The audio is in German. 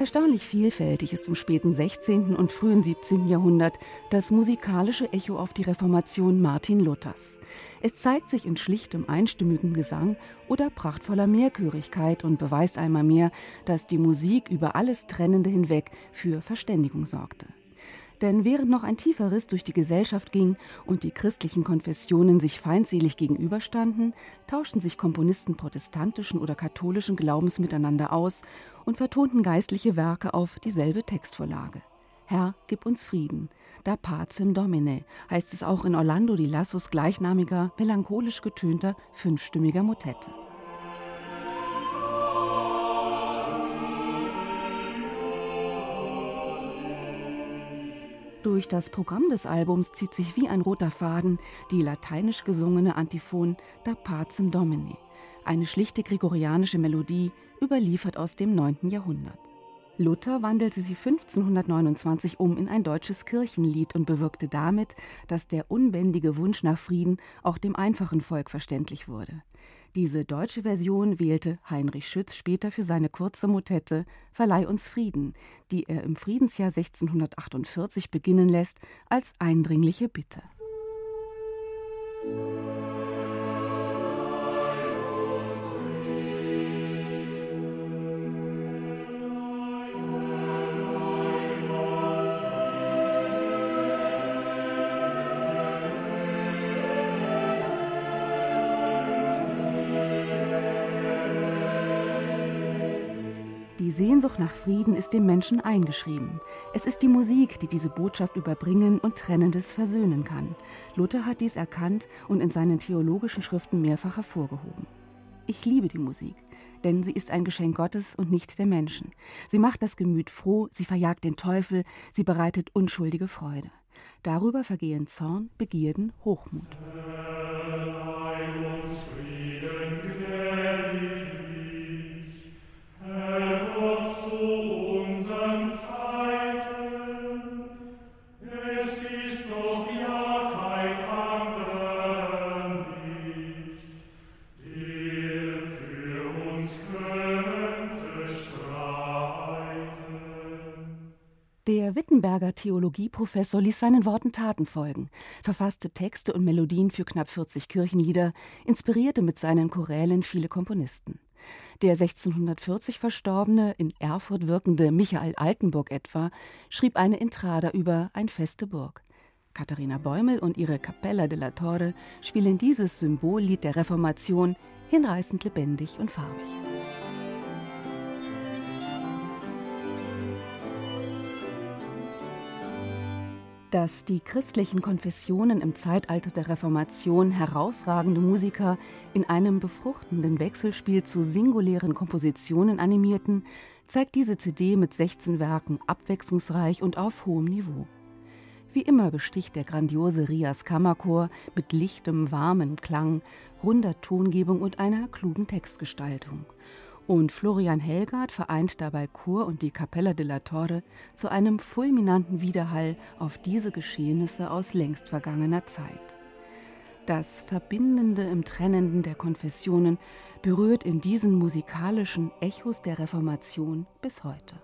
Erstaunlich vielfältig ist im späten 16. und frühen 17. Jahrhundert das musikalische Echo auf die Reformation Martin Luthers. Es zeigt sich in schlichtem einstimmigen Gesang oder prachtvoller Mehrchörigkeit und beweist einmal mehr, dass die Musik über alles Trennende hinweg für Verständigung sorgte. Denn während noch ein tiefer Riss durch die Gesellschaft ging und die christlichen Konfessionen sich feindselig gegenüberstanden, tauschten sich Komponisten protestantischen oder katholischen Glaubens miteinander aus und vertonten geistliche Werke auf dieselbe Textvorlage. Herr, gib uns Frieden. Da pacem domine heißt es auch in Orlando di Lassos gleichnamiger, melancholisch getönter, fünfstimmiger Motette. Durch das Programm des Albums zieht sich wie ein roter Faden die lateinisch gesungene Antiphon Da Pacem Domini, eine schlichte gregorianische Melodie, überliefert aus dem 9. Jahrhundert. Luther wandelte sie 1529 um in ein deutsches Kirchenlied und bewirkte damit, dass der unbändige Wunsch nach Frieden auch dem einfachen Volk verständlich wurde. Diese deutsche Version wählte Heinrich Schütz später für seine kurze Motette Verleih uns Frieden, die er im Friedensjahr 1648 beginnen lässt, als eindringliche Bitte. Die Sehnsucht nach Frieden ist dem Menschen eingeschrieben. Es ist die Musik, die diese Botschaft überbringen und Trennendes versöhnen kann. Luther hat dies erkannt und in seinen theologischen Schriften mehrfach hervorgehoben. Ich liebe die Musik, denn sie ist ein Geschenk Gottes und nicht der Menschen. Sie macht das Gemüt froh, sie verjagt den Teufel, sie bereitet unschuldige Freude. Darüber vergehen Zorn, Begierden, Hochmut. Der Wittenberger Theologieprofessor ließ seinen Worten Taten folgen, verfasste Texte und Melodien für knapp 40 Kirchenlieder, inspirierte mit seinen Chorälen viele Komponisten. Der 1640 verstorbene, in Erfurt wirkende Michael Altenburg etwa, schrieb eine Intrada über Ein feste Burg. Katharina Bäumel und ihre Capella della Torre spielen dieses Symbollied der Reformation hinreißend lebendig und farbig. Dass die christlichen Konfessionen im Zeitalter der Reformation herausragende Musiker in einem befruchtenden Wechselspiel zu singulären Kompositionen animierten, zeigt diese CD mit 16 Werken abwechslungsreich und auf hohem Niveau. Wie immer besticht der grandiose Rias Kammerchor mit lichtem, warmem Klang, runder Tongebung und einer klugen Textgestaltung. Und Florian Helgard vereint dabei Chor und die Capella della Torre zu einem fulminanten Widerhall auf diese Geschehnisse aus längst vergangener Zeit. Das Verbindende im Trennenden der Konfessionen berührt in diesen musikalischen Echos der Reformation bis heute.